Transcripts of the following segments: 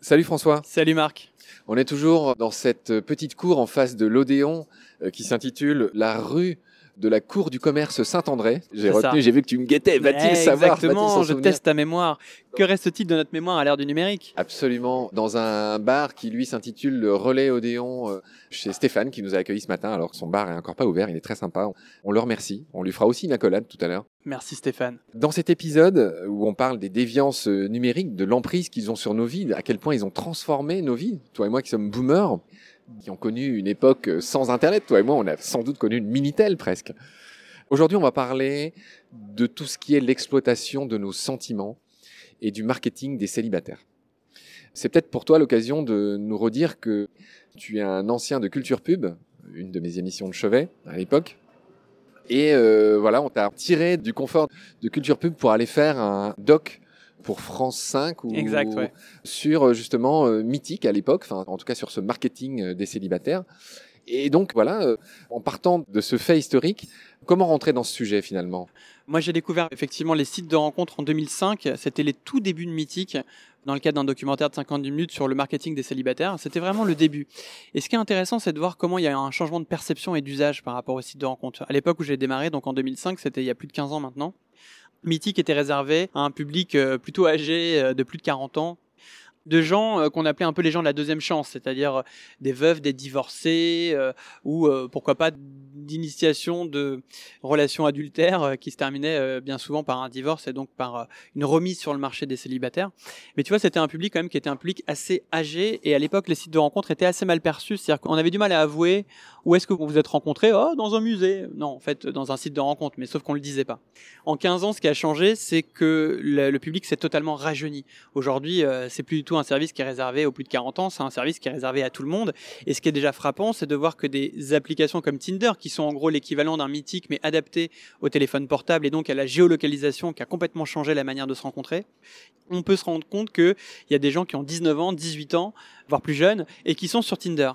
Salut François. Salut Marc. On est toujours dans cette petite cour en face de l'Odéon euh, qui s'intitule La rue de la cour du commerce Saint-André. J'ai retenu, j'ai vu que tu me guettais. Va-t-il savoir Exactement, je teste ta mémoire. Que reste-t-il de notre mémoire à l'ère du numérique? Absolument. Dans un bar qui lui s'intitule le Relais Odéon euh, chez Stéphane qui nous a accueillis ce matin alors que son bar est encore pas ouvert. Il est très sympa. On, le remercie. On lui fera aussi une accolade tout à l'heure. Merci Stéphane. Dans cet épisode où on parle des déviances euh, numériques, de l'emprise qu'ils ont sur nos vies, à quel point ils ont transformé nos vies, toi et moi qui sommes boomers, qui ont connu une époque euh, sans Internet, toi et moi on a sans doute connu une Minitel presque. Aujourd'hui on va parler de tout ce qui est l'exploitation de nos sentiments et du marketing des célibataires. C'est peut-être pour toi l'occasion de nous redire que tu es un ancien de Culture Pub, une de mes émissions de chevet à l'époque, et euh, voilà, on t'a tiré du confort de Culture Pub pour aller faire un doc pour France 5 ou Exact, ouais. sur euh, justement euh, Mythique à l'époque, enfin en tout cas sur ce marketing euh, des célibataires. Et donc voilà, en partant de ce fait historique, comment rentrer dans ce sujet finalement? Moi j'ai découvert effectivement les sites de rencontres en 2005. C'était les tout débuts de Mythique dans le cadre d'un documentaire de 50 minutes sur le marketing des célibataires. C'était vraiment le début. Et ce qui est intéressant, c'est de voir comment il y a un changement de perception et d'usage par rapport aux sites de rencontres. À l'époque où j'ai démarré, donc en 2005, c'était il y a plus de 15 ans maintenant. Mythique était réservé à un public euh, plutôt âgé, euh, de plus de 40 ans, de gens euh, qu'on appelait un peu les gens de la deuxième chance, c'est-à-dire euh, des veuves, des divorcés, euh, ou pourquoi pas d'initiation de relations adultères qui se terminaient bien souvent par un divorce et donc par une remise sur le marché des célibataires. Mais tu vois, c'était un public quand même qui était un public assez âgé et à l'époque, les sites de rencontres étaient assez mal perçus, c'est-à-dire qu'on avait du mal à avouer où est-ce que vous vous êtes rencontrés Oh, dans un musée Non, en fait, dans un site de rencontre, mais sauf qu'on le disait pas. En 15 ans, ce qui a changé, c'est que le, public s'est totalement rajeuni. Aujourd'hui, c'est plus du tout un service qui est réservé aux plus de 40 ans, c'est un service qui est réservé à tout le monde. Et ce qui est déjà frappant, c'est de voir que des applications comme Tinder, qui sont en gros l'équivalent d'un mythique, mais adapté au téléphone portable et donc à la géolocalisation qui a complètement changé la manière de se rencontrer, on peut se rendre compte qu'il y a des gens qui ont 19 ans, 18 ans, voire plus jeunes, et qui sont sur Tinder.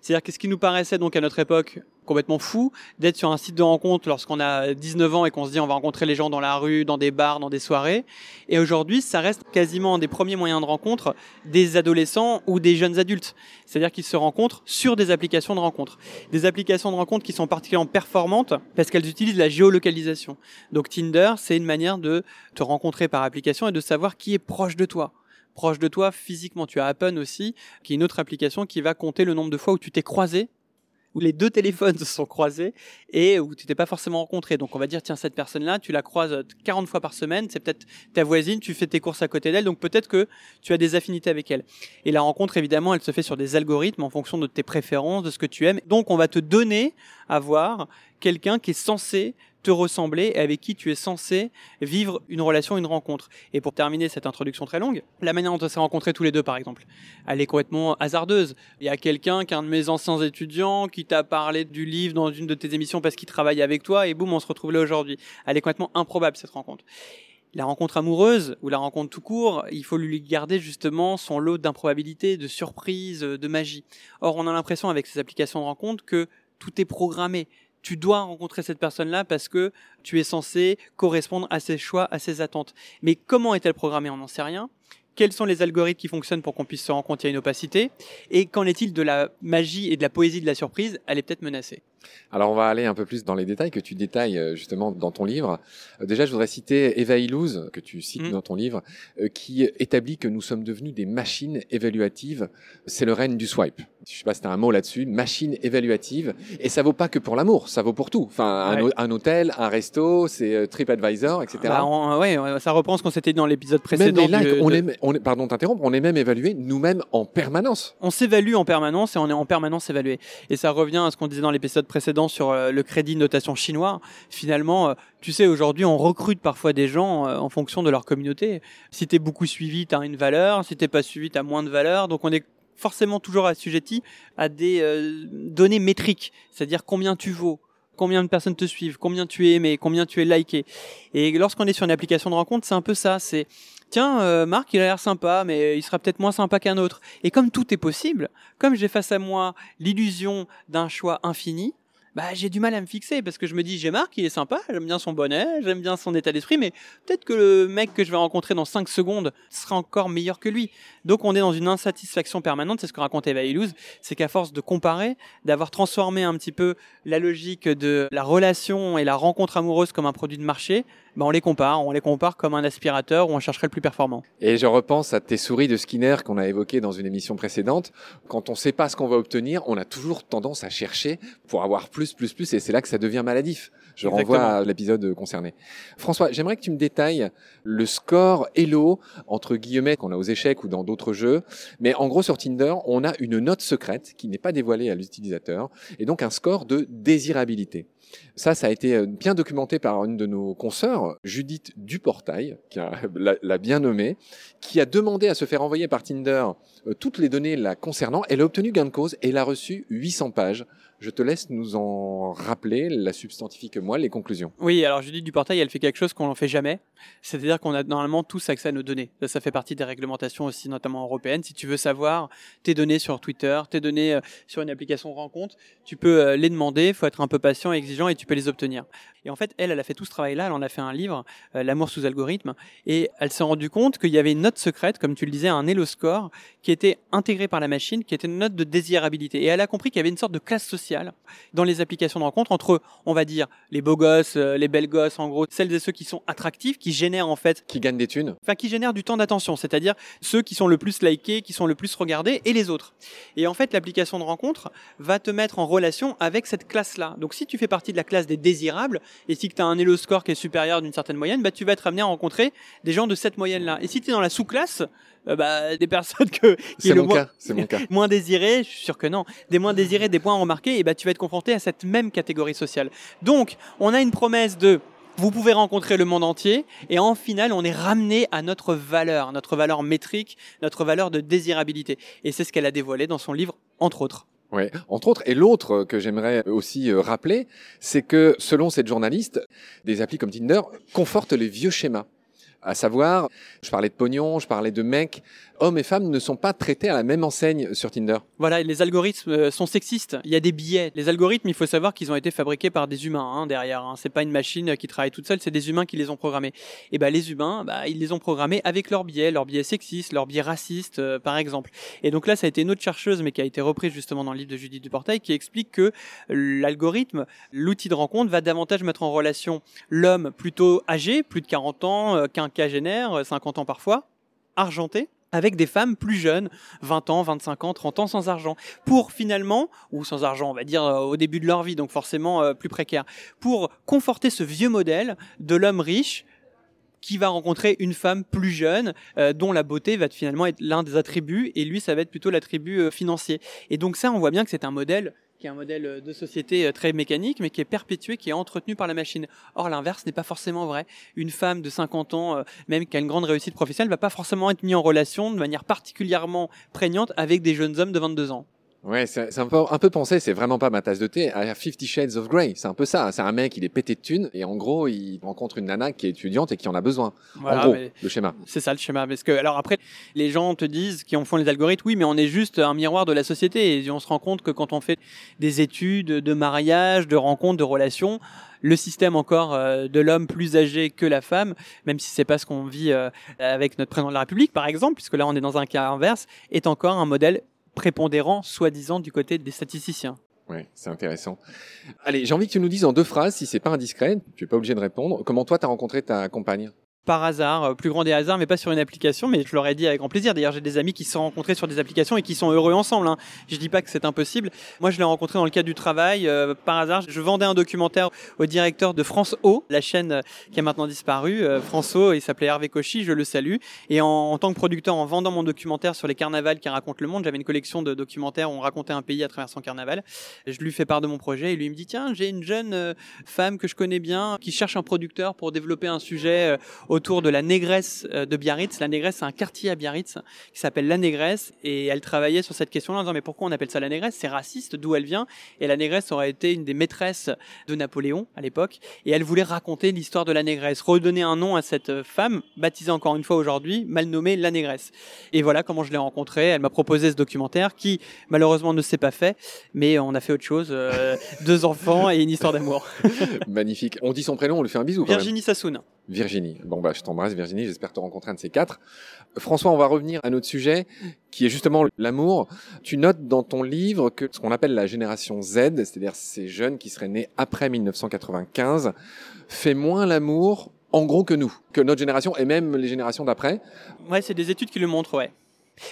C'est-à-dire que ce qui nous paraissait donc à notre époque complètement fou d'être sur un site de rencontre lorsqu'on a 19 ans et qu'on se dit on va rencontrer les gens dans la rue, dans des bars, dans des soirées? Et aujourd'hui, ça reste quasiment un des premiers moyens de rencontre des adolescents ou des jeunes adultes. C'est-à-dire qu'ils se rencontrent sur des applications de rencontre. Des applications de rencontre qui sont particulièrement performantes parce qu'elles utilisent la géolocalisation. Donc Tinder, c'est une manière de te rencontrer par application et de savoir qui est proche de toi proche de toi physiquement. Tu as Appen aussi, qui est une autre application qui va compter le nombre de fois où tu t'es croisé, où les deux téléphones se sont croisés et où tu t'es pas forcément rencontré. Donc on va dire, tiens, cette personne-là, tu la croises 40 fois par semaine, c'est peut-être ta voisine, tu fais tes courses à côté d'elle, donc peut-être que tu as des affinités avec elle. Et la rencontre, évidemment, elle se fait sur des algorithmes en fonction de tes préférences, de ce que tu aimes. Donc on va te donner à voir quelqu'un qui est censé te ressembler et avec qui tu es censé vivre une relation, une rencontre. Et pour terminer cette introduction très longue, la manière dont on s'est rencontrés tous les deux, par exemple, elle est complètement hasardeuse. Il y a quelqu'un qu'un de mes anciens étudiants qui t'a parlé du livre dans une de tes émissions parce qu'il travaille avec toi et boum, on se retrouve là aujourd'hui. Elle est complètement improbable, cette rencontre. La rencontre amoureuse ou la rencontre tout court, il faut lui garder justement son lot d'improbabilité, de surprise, de magie. Or, on a l'impression avec ces applications de rencontre que tout est programmé tu dois rencontrer cette personne-là parce que tu es censé correspondre à ses choix, à ses attentes. Mais comment est-elle programmée? On n'en sait rien. Quels sont les algorithmes qui fonctionnent pour qu'on puisse se rencontrer à une opacité? Et qu'en est-il de la magie et de la poésie de la surprise? Elle est peut-être menacée. Alors on va aller un peu plus dans les détails que tu détailles euh, justement dans ton livre. Euh, déjà, je voudrais citer Eva Illouz, que tu cites Mm. dans ton livre, euh, qui établit que nous sommes devenus des machines évaluatives. C'est le règne du swipe. Je sais pas si tu as un mot là-dessus, machine évaluative. Et ça vaut pas que pour l'amour, ça vaut pour tout. Enfin, un, Ouais. ho- un hôtel, un resto, c'est TripAdvisor, etc. Bah, on- ouais, ça reprend ce qu'on s'était dit dans l'épisode même précédent. les likes, du- on de- est, on est, pardon t'interrompre, on est même évalué nous-mêmes en permanence. on s'évalue en permanence et on est en permanence évalué. Et ça revient à ce qu'on disait dans l'épisode précédent sur euh, le crédit notation chinois. Finalement, euh, tu sais, aujourd'hui, on recrute parfois des gens euh, en fonction de leur communauté. Si t'es beaucoup suivi, t'as une valeur. Si t'es pas suivi, t'as moins de valeur. Donc on est forcément toujours assujetti à des données métriques, c'est-à-dire combien tu vaux combien de personnes te suivent, combien tu es aimé, combien tu es liké. Et lorsqu'on est sur une application de rencontre, c'est un peu ça, c'est tiens, euh, Marc, il a l'air sympa, mais il sera peut-être moins sympa qu'un autre. Et comme tout est possible, comme j'ai face à moi l'illusion d'un choix infini, bah, j'ai du mal à me fixer parce que je me dis, j'ai Marc, il est sympa, j'aime bien son bonnet, j'aime bien son état d'esprit, mais peut-être que le mec que je vais rencontrer dans 5 secondes sera encore meilleur que lui. Donc on est dans une insatisfaction permanente, c'est ce que racontait Illouz, c'est qu'à force de comparer, d'avoir transformé un petit peu la logique de la relation et la rencontre amoureuse comme un produit de marché, bah on les compare, on les compare comme un aspirateur où on chercherait le plus performant. Et je repense à tes souris de Skinner qu'on a évoquées dans une émission précédente. Quand on ne sait pas ce qu'on va obtenir, on a toujours tendance à chercher pour avoir plus, plus, plus, et c'est là que ça devient maladif. Je renvoie à l'épisode concerné. François, j'aimerais que tu me détailles le score Hello entre guillemets qu'on a aux échecs ou dans d'autres jeux. Mais en gros, sur Tinder, on a une note secrète qui n'est pas dévoilée à l'utilisateur et donc un score de désirabilité. Ça, ça a été euh, bien documenté par une de nos consoeurs, Judith Duportail, qui l'a bien nommé, qui a demandé à se faire envoyer par Tinder euh, toutes les données la concernant. Elle a obtenu gain de cause et elle a reçu 800 pages je te laisse nous en rappeler, la substantifique moi, les conclusions. Oui, alors Judith Duportail, elle fait quelque chose qu'on n'en fait jamais. C'est-à-dire qu'on a normalement tous accès à nos données. Ça, ça fait partie des réglementations aussi, notamment européennes. Si tu veux savoir tes données sur Twitter, tes données euh, sur une application rencontre, tu peux euh, les demander. Il faut être un peu patient et exigeant et tu peux les obtenir. Et en fait, elle, elle a fait tout ce travail-là. Elle en a fait un livre, euh, L'amour sous algorithme. Et elle s'est rendue compte qu'il y avait une note secrète, comme tu le disais, un Elo score, qui était intégré par la machine, qui était une note de désirabilité. Et elle a compris qu'il y avait une sorte de classe sociale dans les applications de rencontre entre, on va dire, les beaux gosses, euh, les belles gosses, en gros, celles et ceux qui sont attractifs, qui génèrent en fait. Qui gagnent des thunes. Enfin, qui génèrent du temps d'attention, c'est-à-dire ceux qui sont le plus likés, qui sont le plus regardés et les autres. Et en fait, l'application de rencontre va te mettre en relation avec cette classe-là. Donc, si tu fais partie de la classe des désirables et si tu as un Elo score qui est supérieur d'une certaine moyenne, bah, tu vas être amené à rencontrer des gens de cette moyenne-là. Et si tu es dans la sous-classe, euh, bah, des personnes que qui mon cas, c'est mon cas. moins désirées, je suis sûr que non, des moins désirés, des points remarqués, et bah tu vas être confronté à cette même catégorie sociale. Donc, on a une promesse de vous pouvez rencontrer le monde entier et en final, on est ramené à notre valeur, notre valeur métrique, notre valeur de désirabilité. Et c'est ce qu'elle a dévoilé dans son livre, entre autres. Oui, entre autres. Et l'autre que j'aimerais aussi euh, rappeler, c'est que selon cette journaliste, des applis comme Tinder confortent les vieux schémas. À savoir, je parlais de pognon, je parlais de mecs, hommes et femmes ne sont pas traités à la même enseigne sur Tinder. Voilà, les algorithmes euh, sont sexistes. Il y a des billets. Les algorithmes, il faut savoir qu'ils ont été fabriqués par des humains hein, derrière. Hein. C'est pas une machine qui travaille toute seule, c'est des humains qui les ont programmés. Et ben les humains, bah, ils les ont programmés avec leurs biais, leurs biais sexistes, leurs biais racistes, euh, par exemple. Et donc là, ça a été une autre chercheuse, mais qui a été reprise justement dans le livre de Judith Duportail, qui explique que l'algorithme, l'outil de rencontre, va davantage mettre en relation l'homme plutôt âgé, plus de 40 ans, euh, quinquagénaire, 50 ans parfois, argenté, avec des femmes plus jeunes, 20 ans, 25 ans, 30 ans sans argent, pour finalement, ou sans argent, on va dire euh, au début de leur vie, donc forcément euh, plus précaire, pour conforter ce vieux modèle de l'homme riche qui va rencontrer une femme plus jeune euh, dont la beauté va finalement être l'un des attributs et lui ça va être plutôt l'attribut financier. Et donc ça on voit bien que c'est un modèle qui est un modèle euh, de société euh, très mécanique, mais qui est perpétué, qui est entretenu par la machine. Or, l'inverse n'est pas forcément vrai. Une femme de 50 ans, euh, même qui a une grande réussite professionnelle, ne va pas forcément être mise en relation de manière particulièrement prégnante avec des jeunes hommes de 22 ans. Ouais, c'est un peu, un peu pensé, c'est vraiment pas ma tasse de thé, à Fifty Shades of Grey. C'est un peu ça. C'est un mec, il est pété de thunes, et en gros, il rencontre une nana qui est étudiante et qui en a besoin. Voilà, en gros, le schéma. C'est ça le schéma. Parce que, alors après, les gens te disent, qui en font les algorithmes, oui, mais on est juste un miroir de la société. Et on se rend compte que quand on fait des études de mariage, de rencontres, de relations, le système encore euh, de l'homme plus âgé que la femme, même si c'est pas ce qu'on vit euh, avec notre président de la République, par exemple, puisque là on est dans un cas inverse, est encore un modèle prépondérant, soi-disant, du côté des statisticiens. Oui, c'est intéressant. Allez, j'ai envie que tu nous dises en deux phrases, si c'est pas indiscret, tu n'es pas obligé de répondre, comment toi tu as rencontré ta compagne? Par hasard, euh, plus grand des hasards, mais pas sur une application, mais je leur ai dit avec grand plaisir. D'ailleurs, j'ai des amis qui se sont rencontrés sur des applications et qui sont heureux ensemble. Hein. Je dis pas que c'est impossible. Moi, je l'ai rencontré dans le cadre du travail. Euh, par hasard, je vendais un documentaire au directeur de France O, la chaîne euh, qui a maintenant disparu. France O, il s'appelait Hervé Cauchy, je le salue. Et en, tant que producteur, en vendant mon documentaire sur les carnavals qui racontent le monde, j'avais une collection de documentaires où on racontait un pays à travers son carnaval. Je lui fais part de mon projet et lui me dit tiens, j'ai une jeune femme que je connais bien qui cherche un producteur pour développer un sujet autour de la négresse euh, de Biarritz. La négresse, c'est un quartier à Biarritz qui s'appelle la négresse et elle travaillait sur cette question-là en disant mais pourquoi on appelle ça la négresse? C'est raciste, d'où elle vient? Et la négresse aurait été une des maîtresses de Napoléon à l'époque et elle voulait raconter l'histoire de la négresse, redonner un nom à cette femme baptisée encore une fois aujourd'hui, mal nommée la négresse. Et voilà comment je l'ai rencontrée. Elle m'a proposé ce documentaire qui malheureusement ne s'est pas fait, mais on a fait autre chose, euh, deux enfants et une histoire d'amour. Magnifique. On dit son prénom, on lui fait un bisou. Virginie Sassoon. Virginie. Bon bah je t'embrasse Virginie, j'espère te rencontrer un de ces quatre. François, on va revenir à notre sujet qui est justement l'amour. Tu notes dans ton livre que ce qu'on appelle la génération Z, c'est-à-dire ces jeunes qui seraient nés après 1995, fait moins l'amour en gros que nous, que notre génération et même les générations d'après. Ouais, c'est des études qui le montrent, ouais.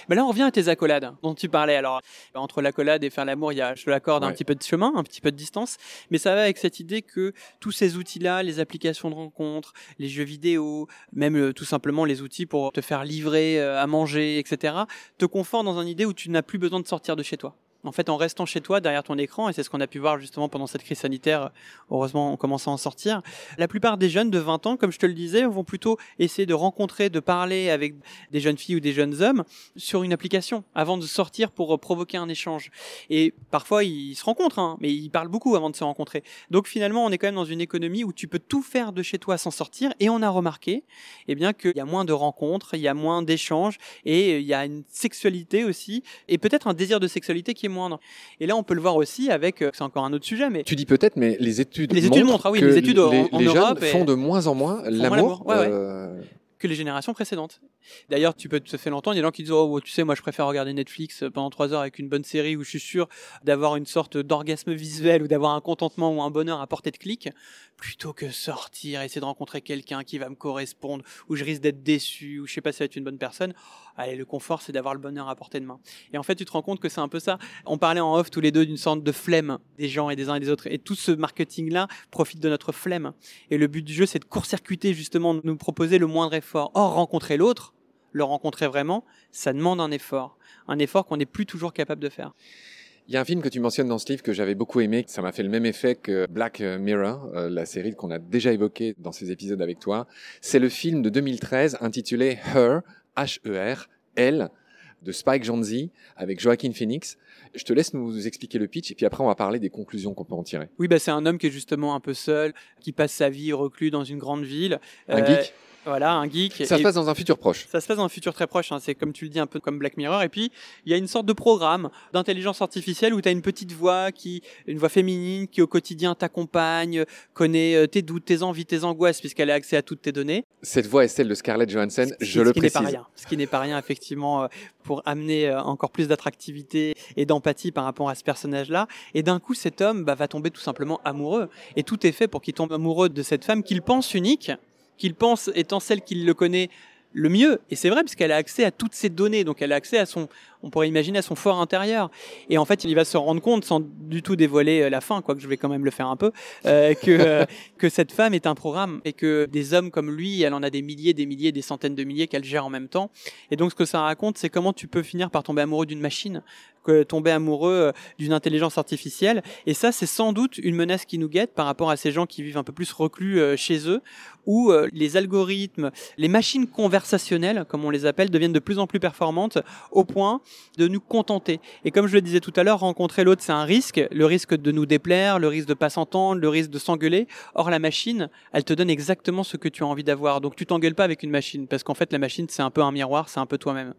Mais là, on revient à tes accolades dont tu parlais. Alors, entre l'accolade et faire l'amour, il y a, je l'accorde, un petit peu de chemin, un petit peu de distance. Mais ça va avec cette idée que tous ces outils-là, les applications de rencontres, les jeux vidéo, même euh, tout simplement les outils pour te faire livrer euh, à manger, etc., te confortent dans une idée où tu n'as plus besoin de sortir de chez toi en fait, en restant chez toi, derrière ton écran, et c'est ce qu'on a pu voir justement pendant cette crise sanitaire, heureusement, on commence à en sortir. La plupart des jeunes de 20 ans, comme je te le disais, vont plutôt essayer de rencontrer, de parler avec des jeunes filles ou des jeunes hommes sur une application avant de sortir pour provoquer un échange. Et parfois, ils se rencontrent, hein, mais ils parlent beaucoup avant de se rencontrer. Donc finalement, on est quand même dans une économie où tu peux tout faire de chez toi sans sortir, et on a remarqué, eh bien, qu'il y a moins de rencontres, il y a moins d'échanges, et il y a une sexualité aussi, et peut-être un désir de sexualité qui est moindre. Et là, on peut le voir aussi avec, euh, c'est encore un autre sujet, mais tu dis peut-être, mais les études les études montrent, ah oui, que les études les, en les Europe jeunes font de moins en moins l'amour. Ouais, ouais. euh, que les générations précédentes. D'ailleurs, tu peux te faire longtemps, il y a des gens qui disent Oh, tu sais, moi je préfère regarder Netflix pendant trois heures avec une bonne série où je suis sûr d'avoir une sorte d'orgasme visuel ou d'avoir un contentement ou un bonheur à portée de clic, plutôt que sortir, essayer de rencontrer quelqu'un qui va me correspondre, où je risque d'être déçu, ou je sais pas si ça va être une bonne personne. Allez, le confort, c'est d'avoir le bonheur à portée de main. Et en fait, tu te rends compte que c'est un peu ça. On parlait en off tous les deux d'une sorte de flemme des gens et des uns et des autres. Et tout ce marketing-là profite de notre flemme. Et le but du jeu, c'est de court-circuiter justement, de nous proposer le moindre effort. Or, rencontrer l'autre, le rencontrer vraiment, ça demande un effort. Un effort qu'on n'est plus toujours capable de faire. Il y a un film que tu mentionnes dans ce livre que j'avais beaucoup aimé. Ça m'a fait le même effet que Black Mirror, euh, la série qu'on a déjà évoquée dans ces épisodes avec toi. C'est le film de 2013 intitulé Her, H-E-R, Elle, de Spike Jonze avec Joaquin Phoenix. Je te laisse nous expliquer le pitch et puis après on va parler des conclusions qu'on peut en tirer. Oui, bah, c'est un homme qui est justement un peu seul, qui passe sa vie reclus dans une grande ville. Un Euh, geek Voilà, un geek. Ça se passe dans un futur proche. Ça se passe dans un futur très proche, hein. c'est comme tu le dis un peu comme Black Mirror. Et puis il y a une sorte de programme d'intelligence artificielle où tu as une petite voix qui, une voix féminine qui au quotidien t'accompagne, connaît euh, tes doutes, tes envies, tes angoisses puisqu'elle a accès à toutes tes données. Cette voix est celle de Scarlett Johansson, Ce je le ce qui n'est pas précise. rien. Ce qui n'est pas rien effectivement euh, pour amener euh, encore plus d'attractivité et d'empathie par rapport à ce personnage-là. Et d'un coup, cet homme bah, va tomber tout simplement amoureux. Et tout est fait pour qu'il tombe amoureux de cette femme qu'il pense unique, qu'il pense étant celle qu'il le connaît le mieux. Et c'est vrai, puisqu'elle a accès à toutes ces données. Donc elle a accès à son, on pourrait imaginer, à son fort intérieur. Et en fait, il va se rendre compte, sans du tout dévoiler euh, la fin, quoique je vais quand même le faire un peu, euh, que, euh, que cette femme est un programme et que des hommes comme lui, elle en a des milliers, des milliers, des centaines de milliers qu'elle gère en même temps. Et donc, ce que ça raconte, c'est comment tu peux finir par tomber amoureux d'une machine, que tomber amoureux d'une intelligence artificielle. Et ça, c'est sans doute une menace qui nous guette par rapport à ces gens qui vivent un peu plus reclus chez eux, où les algorithmes, les machines conversationnelles, comme on les appelle, deviennent de plus en plus performantes au point de nous contenter. Et comme je le disais tout à l'heure, rencontrer l'autre, c'est un risque. Le risque de nous déplaire, le risque de pas s'entendre, le risque de s'engueuler. Or, la machine, elle te donne exactement ce que tu as envie d'avoir. Donc, tu t'engueules pas avec une machine, parce qu'en fait, la machine, c'est un peu un miroir, c'est un peu toi-même.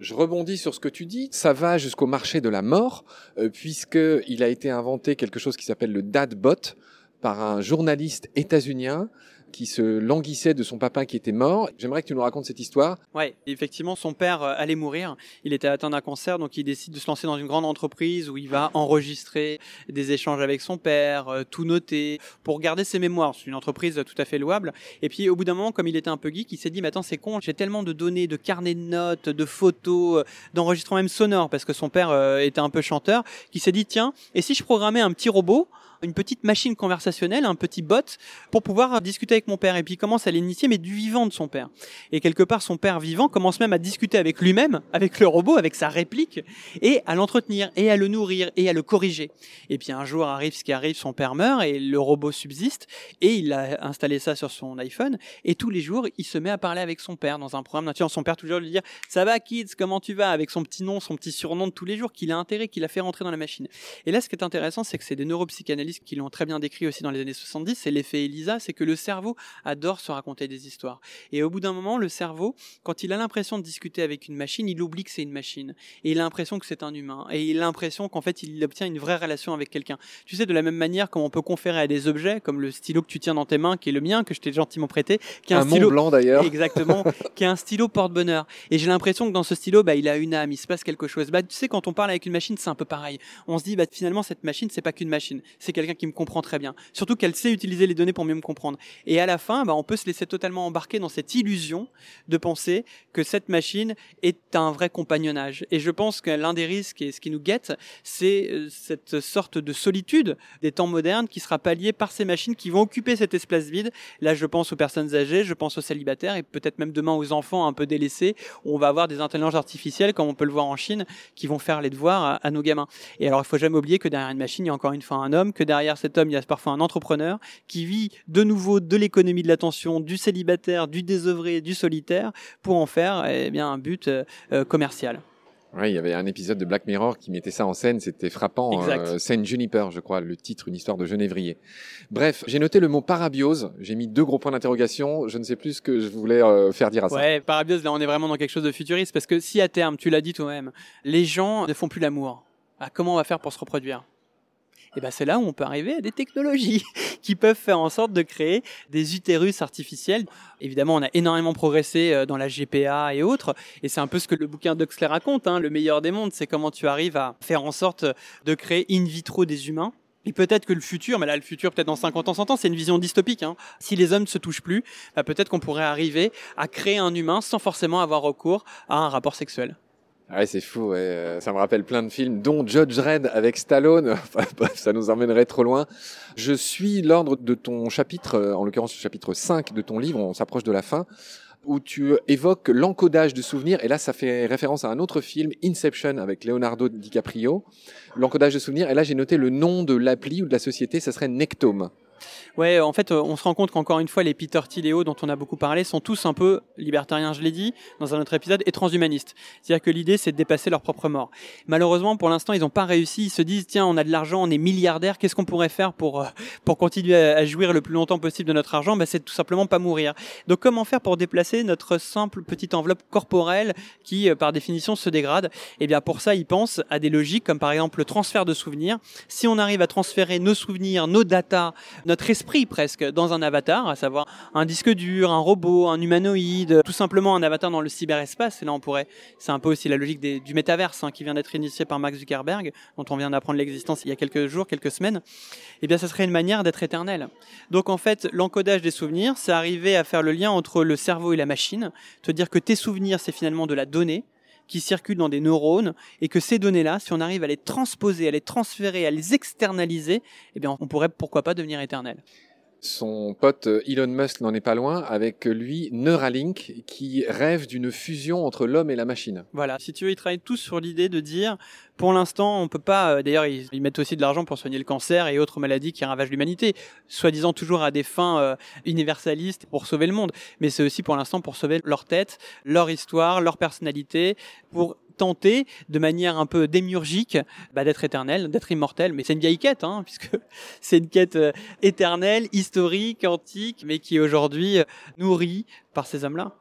Je rebondis sur ce que tu dis. Ça va jusqu'au marché de la mort, euh, puisqu'il a été inventé quelque chose qui s'appelle le dadbot par un journaliste états-unien qui se languissait de son papa qui était mort. J'aimerais que tu nous racontes cette histoire. Ouais, effectivement, son père euh, allait mourir. Il était atteint d'un cancer, donc il décide de se lancer dans une grande entreprise où il va enregistrer des échanges avec son père, euh, tout noter, pour garder ses mémoires. C'est une entreprise tout à fait louable. Et puis, au bout d'un moment, comme il était un peu geek, il s'est dit, mais attends, c'est con, j'ai tellement de données, de carnets de notes, de photos, euh, d'enregistrements même sonores, parce que son père était un peu chanteur, qu'il s'est dit, tiens, et si je programmais un petit robot une petite machine conversationnelle, un petit bot, pour pouvoir discuter avec mon père. Et puis il commence à l'initier, mais du vivant de son père. Et quelque part, son père vivant commence même à discuter avec lui-même, avec le robot, avec sa réplique, et à l'entretenir, et à le nourrir, et à le corriger. Et puis un jour arrive ce qui arrive, son père meurt, et le robot subsiste, et il a installé ça sur son iPhone, et tous les jours, il se met à parler avec son père dans un programme. Son père toujours lui dire, ça va kids, comment tu vas, avec son petit nom, son petit surnom de tous les jours, qu'il a intérêt, qu'il a fait rentrer dans la machine. Et là, ce qui est intéressant, c'est que c'est des neuropsychanalystes qui l'ont très bien décrit aussi dans les années 70, c'est l'effet Elisa, c'est que le cerveau adore se raconter des histoires. Et au bout d'un moment, le cerveau, quand il a l'impression de discuter avec une machine, il oublie que c'est une machine. Et il a l'impression que c'est un humain. Et il a l'impression qu'en fait, il obtient une vraie relation avec quelqu'un. Tu sais, de la même manière comme on peut conférer à des objets, comme le stylo que tu tiens dans tes mains, qui est le mien, que je t'ai gentiment prêté, qui est un, stylo blanc d'ailleurs. Exactement, qui est un stylo porte-bonheur. Et j'ai l'impression que dans ce stylo, bah, il a une âme, il se passe quelque chose. Bah, tu sais, quand on parle avec une machine, c'est un peu pareil. On se dit, bah, finalement, cette machine, c'est pas qu'une machine. C'est quelqu'un qui me comprend très bien. Surtout qu'elle sait utiliser les données pour mieux me comprendre. Et à la fin, bah, on peut se laisser totalement embarquer dans cette illusion de penser que cette machine est un vrai compagnonnage. Et je pense que l'un des risques et ce qui nous guette, c'est euh, cette sorte de solitude des temps modernes qui sera palliée par ces machines qui vont occuper cet espace vide. Là, je pense aux personnes âgées, je pense aux célibataires et peut-être même demain aux enfants un peu délaissés. Où on va avoir des intelligences artificielles, comme on peut le voir en Chine, qui vont faire les devoirs à, nos gamins. Et alors, il faut jamais oublier que derrière une machine, il y a encore une fois un homme, cet homme, il y a parfois un entrepreneur qui vit de nouveau de l'économie de l'attention, du célibataire, du désœuvré, du solitaire, pour en faire eh bien, un but euh, euh, commercial. Oui, il y avait un épisode de Black Mirror qui mettait ça en scène, c'était frappant. Euh, scène Juniper, je crois, le titre, une histoire de genévrier. Bref, j'ai noté le mot parabiose, j'ai mis deux gros points d'interrogation, je ne sais plus ce que je voulais euh, faire dire à ça. Ouais, parabiose, là on est vraiment dans quelque chose de futuriste, parce que si à terme, tu l'as dit toi-même, les gens ne font plus l'amour, ah, comment on va faire pour se reproduire? Et ben c'est là où on peut arriver à des technologies qui peuvent faire en sorte de créer des utérus artificiels. Évidemment, on a énormément progressé euh, dans la GPA et autres, et c'est un peu ce que le bouquin d'Oxley raconte, hein, le meilleur des mondes, c'est comment tu arrives à faire en sorte de créer in vitro des humains. Et peut-être que le futur, mais là le futur peut-être dans 50 ans, 100 ans, c'est une vision dystopique. Hein. Si les hommes ne se touchent plus, bah, peut-être qu'on pourrait arriver à créer un humain sans forcément avoir recours à un rapport sexuel. Ah ouais, c'est fou. Ouais. Euh, ça me rappelle plein de films, dont Judge Red avec Stallone. ça nous emmènerait trop loin. Je suis l'ordre de ton chapitre, euh, en l'occurrence le chapitre 5 de ton livre, on s'approche de la fin, où tu évoques l'encodage de souvenirs. Et là, ça fait référence à un autre film, Inception, avec Leonardo DiCaprio. L'encodage de souvenirs. Et là, j'ai noté le nom de l'appli ou de la société, ça serait Nectome. Ouais, en fait, euh, on se rend compte qu'encore une fois, les Peter Thiel dont on a beaucoup parlé sont tous un peu libertariens, je l'ai dit dans un autre épisode, et transhumanistes. C'est-à-dire que l'idée, c'est de dépasser leur propre mort. Malheureusement, pour l'instant, ils n'ont pas réussi. Ils se disent, tiens, on a de l'argent, on est milliardaire, qu'est-ce qu'on pourrait faire pour, euh, pour continuer à, jouir le plus longtemps possible de notre argent? Ben, C'est tout simplement pas mourir. Donc, comment faire pour déplacer notre simple petite enveloppe corporelle qui, euh, par définition, se dégrade? Eh bien, pour ça, ils pensent à des logiques comme par exemple le transfert de souvenirs. Si on arrive à transférer nos souvenirs, nos datas, notre esprit presque dans un avatar, à savoir un disque dur, un robot, un humanoïde, tout simplement un avatar dans le cyberespace. Et là, on pourrait, c'est un peu aussi la logique du métaverse hein, qui vient d'être initié par Max Zuckerberg, dont on vient d'apprendre l'existence il y a quelques jours, quelques semaines. Eh bien, ça serait une manière d'être éternel. Donc, en fait, l'encodage des souvenirs, c'est arriver à faire le lien entre le cerveau et la machine, te dire que tes souvenirs, c'est finalement de la donnée qui circulent dans des neurones et que ces données-là, si on arrive à les transposer, à les transférer, à les externaliser, eh bien, on pourrait pourquoi pas devenir éternel. Son pote euh, Elon Musk n'en est pas loin avec lui Neuralink qui rêve d'une fusion entre l'homme et la machine. Voilà, si tu veux, ils travaillent tous sur l'idée de dire, pour l'instant, on peut pas. Euh, d'ailleurs, ils, mettent aussi de l'argent pour soigner le cancer et autres maladies qui ravagent l'humanité, soi-disant toujours à des fins euh, universalistes pour sauver le monde. Mais c'est aussi pour l'instant pour sauver leur tête, leur histoire, leur personnalité, pour tenter de manière un peu démiurgique bah, d'être éternel, d'être immortel. Mais c'est une vieille quête, hein, puisque c'est une quête euh, éternelle, historique, antique, mais qui est aujourd'hui euh, nourrie par ces hommes-là.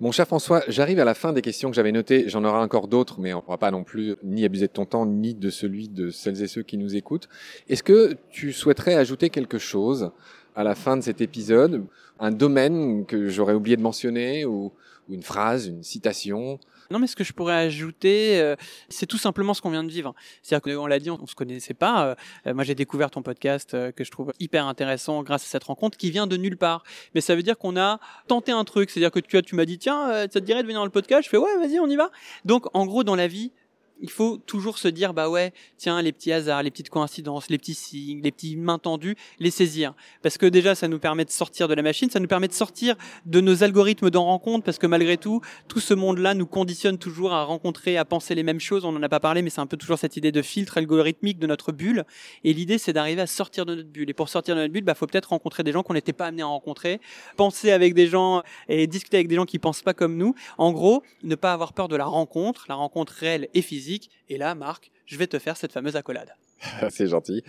Mon cher François, j'arrive à la fin des questions que j'avais notées. J'en aurai encore d'autres, mais on ne pourra pas non plus ni abuser de ton temps, ni de celui de celles et ceux qui nous écoutent. Est-ce que tu souhaiterais ajouter quelque chose à la fin de cet épisode Un domaine que j'aurais oublié de mentionner ou une phrase, une citation non, mais ce que je pourrais ajouter, euh, c'est tout simplement ce qu'on vient de vivre. C'est-à-dire qu'on l'a dit, on, ne se connaissait pas. Euh, moi, j'ai découvert ton podcast euh, que je trouve hyper intéressant grâce à cette rencontre qui vient de nulle part. Mais ça veut dire qu'on a tenté un truc. C'est-à-dire que tu, tu m'as dit, tiens, ça te dirait de venir dans le podcast? Je fais, ouais, vas-y, on y va. Donc, en gros, dans la vie, il faut toujours se dire bah ouais, tiens les petits hasards, les petites coïncidences, les petits signes, les petits mains tendues, les saisir parce que déjà ça nous permet de sortir de la machine, ça nous permet de sortir de nos algorithmes d'en rencontre parce que malgré tout, tout ce monde-là nous conditionne toujours à rencontrer, à penser les mêmes choses, on n'en a pas parlé mais c'est un peu toujours cette idée de filtre algorithmique de notre bulle et l'idée c'est d'arriver à sortir de notre bulle et pour sortir de notre bulle, bah faut peut-être rencontrer des gens qu'on n'était pas amené à rencontrer, penser avec des gens et discuter avec des gens qui pensent pas comme nous. En gros, ne pas avoir peur de la rencontre, la rencontre réelle et physique. Et là, Marc, je vais te faire cette fameuse accolade. c'est gentil.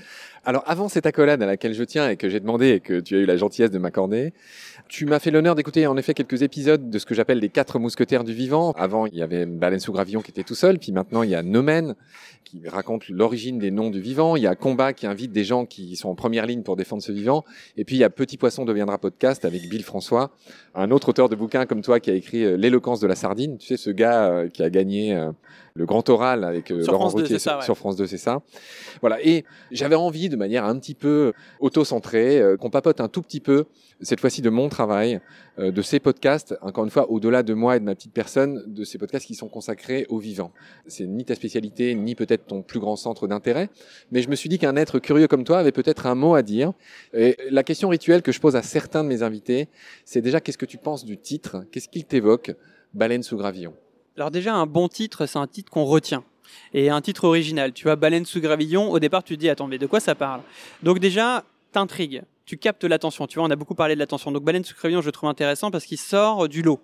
Alors avant cette accolade à laquelle je tiens et que j'ai demandé et que tu as eu la gentillesse de m'accorder, tu m'as fait l'honneur d'écouter en effet quelques épisodes de ce que j'appelle les quatre mousquetaires du vivant. Avant, il y avait Baleine sous gravillon qui était tout seul, puis maintenant il y a Nomen qui raconte l'origine des noms du vivant, il y a Combat qui invite des gens qui sont en première ligne pour défendre ce vivant, et puis il y a Petit Poisson deviendra podcast avec Bill François, un autre auteur de bouquins comme toi qui a écrit euh, L'éloquence de la sardine, tu sais ce gars euh, qui a gagné euh, le grand oral avec Laurent Routier sur, France 2, c'est ça. Voilà, et j'avais envie de manière un petit peu auto-centrée qu'on papote un tout petit peu cette fois-ci de mon travail, euh, de ces podcasts, encore une fois, au-delà de moi et de ma petite personne, de ces podcasts qui sont consacrés au vivant. C'est ni ta spécialité, ni peut-être ton plus grand centre d'intérêt, mais je me suis dit qu'un être curieux comme toi avait peut-être un mot à dire. Et la question rituelle que je pose à certains de mes invités, c'est déjà qu'est-ce que tu penses du titre? Qu'est-ce qu'il t'évoque Baleine sous gravillon? Alors déjà, un bon titre, c'est un titre qu'on retient et un titre original. Tu vois, Baleine sous gravillon, au départ, tu te dis, attends, mais de quoi ça parle? Donc déjà, t'intrigue tu captes l'attention. Tu vois, on a beaucoup parlé de l'attention. Donc Baleine sous gravillon, je le trouve intéressant parce qu'il sort du lot.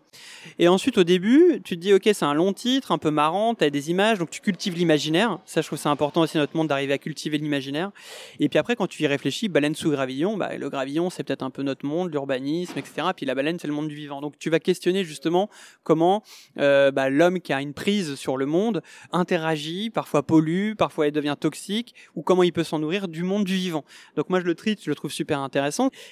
Et ensuite, au début, tu te dis, ok, c'est un long titre, un peu marrant, tu as des images, donc tu cultives l'imaginaire. Ça, je trouve c'est important aussi notre monde d'arriver à cultiver l'imaginaire. Et puis après, quand tu y réfléchis, baleine sous gravillon, bah, le gravillon, c'est peut-être un peu notre monde, l'urbanisme, etc. Puis la baleine, c'est le monde du vivant. Donc tu vas questionner justement comment euh, bah, l'homme qui a une prise sur le monde interagit, parfois pollue, parfois il devient toxique, ou comment il peut s'en nourrir du monde du vivant. Donc moi, je le trite, je le trouve super intéressant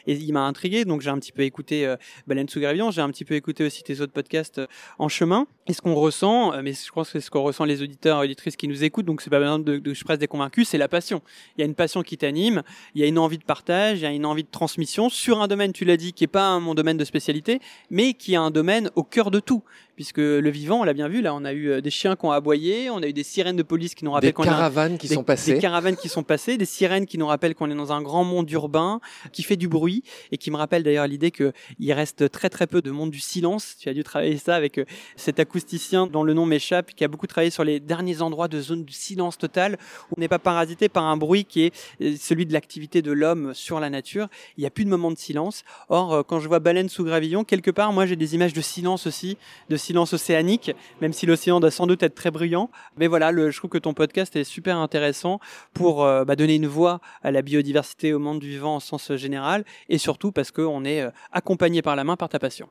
Et il m'a intrigué, donc j'ai un petit peu écouté euh, Baleine sous j'ai un petit peu écouté aussi tes autres podcasts euh, en chemin. Et ce qu'on ressent, euh, mais je pense que c'est ce qu'on ressent les auditeurs et auditrices qui nous écoutent, donc c'est pas besoin de, de, je presse des convaincus, c'est la passion. Il y a une passion qui t'anime, il y a une envie de partage, il y a une envie de transmission sur un domaine, tu l'as dit, qui est pas mon domaine de spécialité, mais qui est un domaine au cœur de tout puisque le vivant, on l'a bien vu, là, on a eu euh, des chiens qui ont aboyé, on a eu des sirènes de police qui nous rappellent qu'on des caravanes qui sont passées, des caravanes qui sont passées, des sirènes qui nous rappellent qu'on est dans un grand monde urbain qui fait du bruit et qui me rappelle d'ailleurs l'idée que il reste très très peu de monde du silence. Tu as dû travailler ça avec euh, cet acousticien dont le nom m'échappe, qui a beaucoup travaillé sur les derniers endroits de zone du silence total où on n'est pas parasité par un bruit qui est euh, celui de l'activité de l'homme sur la nature. Il n'y a plus de moment de silence. Or, quand je vois baleine sous gravillon, quelque part, moi j'ai des images de silence aussi, de silence océanique, même si l'océan doit sans doute être très bruyant. Mais voilà, le, je trouve que ton podcast est super intéressant pour euh, bah, donner une voix à la biodiversité, au monde du vivant en sens général, et surtout parce qu'on est euh, accompagné par la main par ta passion.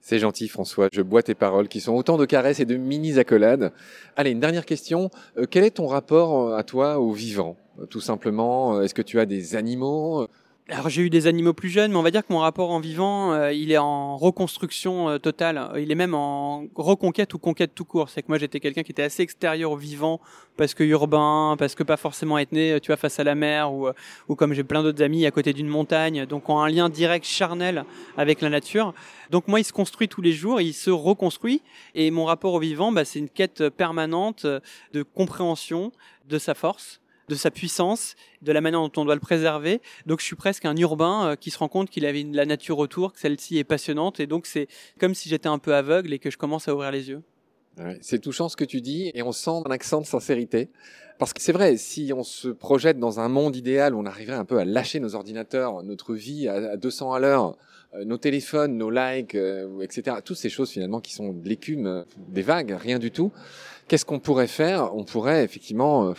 C'est gentil François, je bois tes paroles qui sont autant de caresses et de mini-accolades. Allez, une dernière question. Euh, quel est ton rapport à toi au vivant? Tout simplement, est-ce que tu as des animaux? Alors j'ai eu des animaux plus jeunes, mais on va dire que mon rapport en vivant, euh, il est en reconstruction euh, totale. Il est même en reconquête ou conquête tout court. C'est que moi j'étais quelqu'un qui était assez extérieur au vivant, parce que urbain, parce que pas forcément être né, tu vois, face à la mer, ou, ou comme j'ai plein d'autres amis à côté d'une montagne, donc en un lien direct charnel avec la nature. Donc moi il se construit tous les jours, il se reconstruit, et mon rapport au vivant, bah, c'est une quête permanente de compréhension de sa force de sa puissance, de la manière dont on doit le préserver. Donc je suis presque un urbain euh, qui se rend compte qu'il avait la nature autour, que celle-ci est passionnante, et donc c'est comme si j'étais un peu aveugle et que je commence à ouvrir les yeux. c'est touchant ce que tu dis, et on sent un accent de sincérité. Parce que c'est vrai, si on se projette dans un monde idéal où on arriverait un peu à lâcher nos ordinateurs, notre vie à 200 à l'heure, euh, nos téléphones, nos likes, euh, etc., toutes ces choses finalement qui sont de l'écume, des vagues, rien du tout, qu'est-ce qu'on pourrait faire? On pourrait effectivement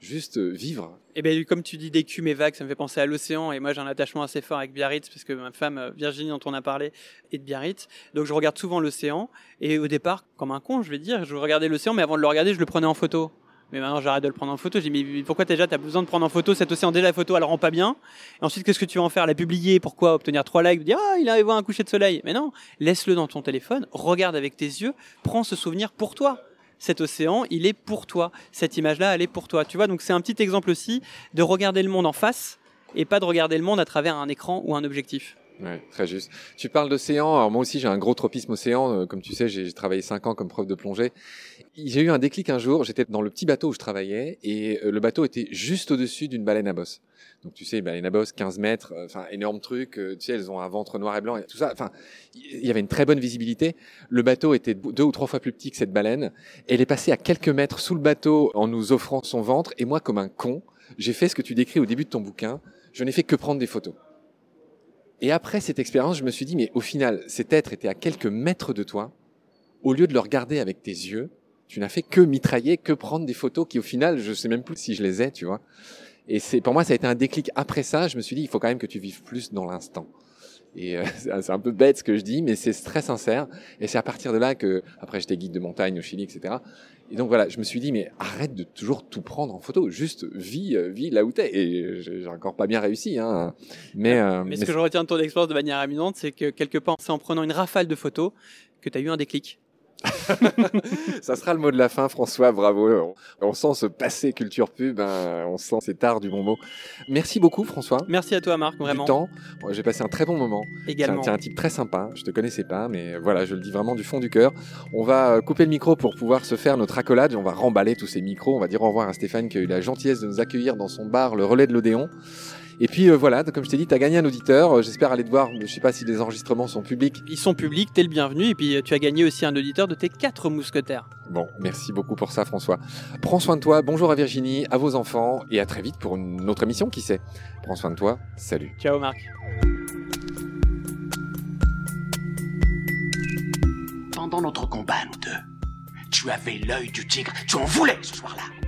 juste euh, vivre. Et eh bien, comme tu dis d'écume et vagues, ça me fait penser à l'océan. Et moi, j'ai un attachement assez fort avec Biarritz, parce que ma femme euh, Virginie, dont on a parlé, est de Biarritz. Donc, je regarde souvent l'océan. Et au départ, comme un con, je vais dire, je regardais l'océan, mais avant de le regarder, je le prenais en photo. Mais maintenant, j'arrête de le prendre en photo. Je dis, mais pourquoi déjà, tu as besoin de prendre en photo cet océan? Déjà, la photo, elle rend pas bien. Et ensuite, qu'est-ce que tu vas en faire? La publier Pourquoi Obtenir trois likes? Dire, ah, il arrive voir un coucher de soleil. Mais non, laisse-le dans ton téléphone, regarde avec tes yeux, prends ce souvenir pour toi cet océan, il est pour toi. Cette image-là, elle est pour toi. Tu vois, donc c'est un petit exemple aussi de regarder le monde en face et pas de regarder le monde à travers un écran ou un objectif. Ouais, très juste. Tu parles d'océan. Alors moi aussi, j'ai un gros tropisme océan. Euh, Comme tu sais, j'ai travaillé cinq ans comme prof de plongée. J'ai eu un déclic un jour. J'étais dans le petit bateau où je travaillais et euh, le bateau était juste au-dessus d'une baleine à bosse. Donc tu sais, baleine à bosse, 15 mètres, euh, enfin énorme truc. Tu sais, elles ont un ventre noir et blanc et tout ça. Enfin, il y avait une très bonne visibilité. Le bateau était deux ou trois fois plus petit que cette baleine. Elle est passée à quelques mètres sous le bateau en nous offrant son ventre. Et moi, comme un con, j'ai fait ce que tu décris au début de ton bouquin. Je n'ai fait que prendre des photos. Et après cette expérience, je me suis dit, mais au final, cet être était à quelques mètres de toi. Au lieu de le regarder avec tes yeux, tu n'as fait que mitrailler, que prendre des photos qui, au final, je sais même plus si je les ai, tu vois. Et c'est, pour moi, ça a été un déclic après ça. Je me suis dit, il faut quand même que tu vives plus dans l'instant. Et euh, c'est un peu bête ce que je dis, mais c'est très sincère. Et c'est à partir de là que, après, j'étais guide de montagne au Chili, etc. Et donc voilà, je me suis dit, mais arrête de toujours tout prendre en photo. Juste vis, euh, vis là où t'es. Et j'ai encore pas bien réussi, hein. Mais, euh, Mais ce mais que je retiens de ton expérience de manière amusante, c'est que quelque part, c'est en prenant une rafale de photos que tu as eu un déclic. Ça sera le mot de la fin, François. Bravo. On, sent ce passé culture pub. hein, On sent cet art du bon mot. Merci beaucoup, François. Merci à toi, Marc, vraiment. Du temps. J'ai passé un très bon moment. Un, Également. t'es un type très sympa. Je te connaissais pas, mais voilà, je le dis vraiment du fond du cœur. On va euh, couper le micro pour pouvoir se faire notre accolade. On va remballer tous ces micros. On va dire au revoir à Stéphane qui a eu la gentillesse de nous accueillir dans son bar, le relais de l'Odéon. Et puis euh, voilà, comme je t'ai dit, tu as gagné un auditeur. Euh, J'espère aller te voir. Je sais pas si les enregistrements sont publics. Ils sont publics, t'es le bienvenu, et puis euh, tu as gagné aussi un auditeur de tes quatre mousquetaires. Bon, merci beaucoup pour ça, François. Prends soin de toi. Bonjour à Virginie, à vos enfants, et à très vite pour une autre émission, qui sait. Prends soin de toi. Salut. Ciao, Marc. Pendant notre combat, nous deux, tu avais l'œil du tigre. Tu en voulais ce soir-là.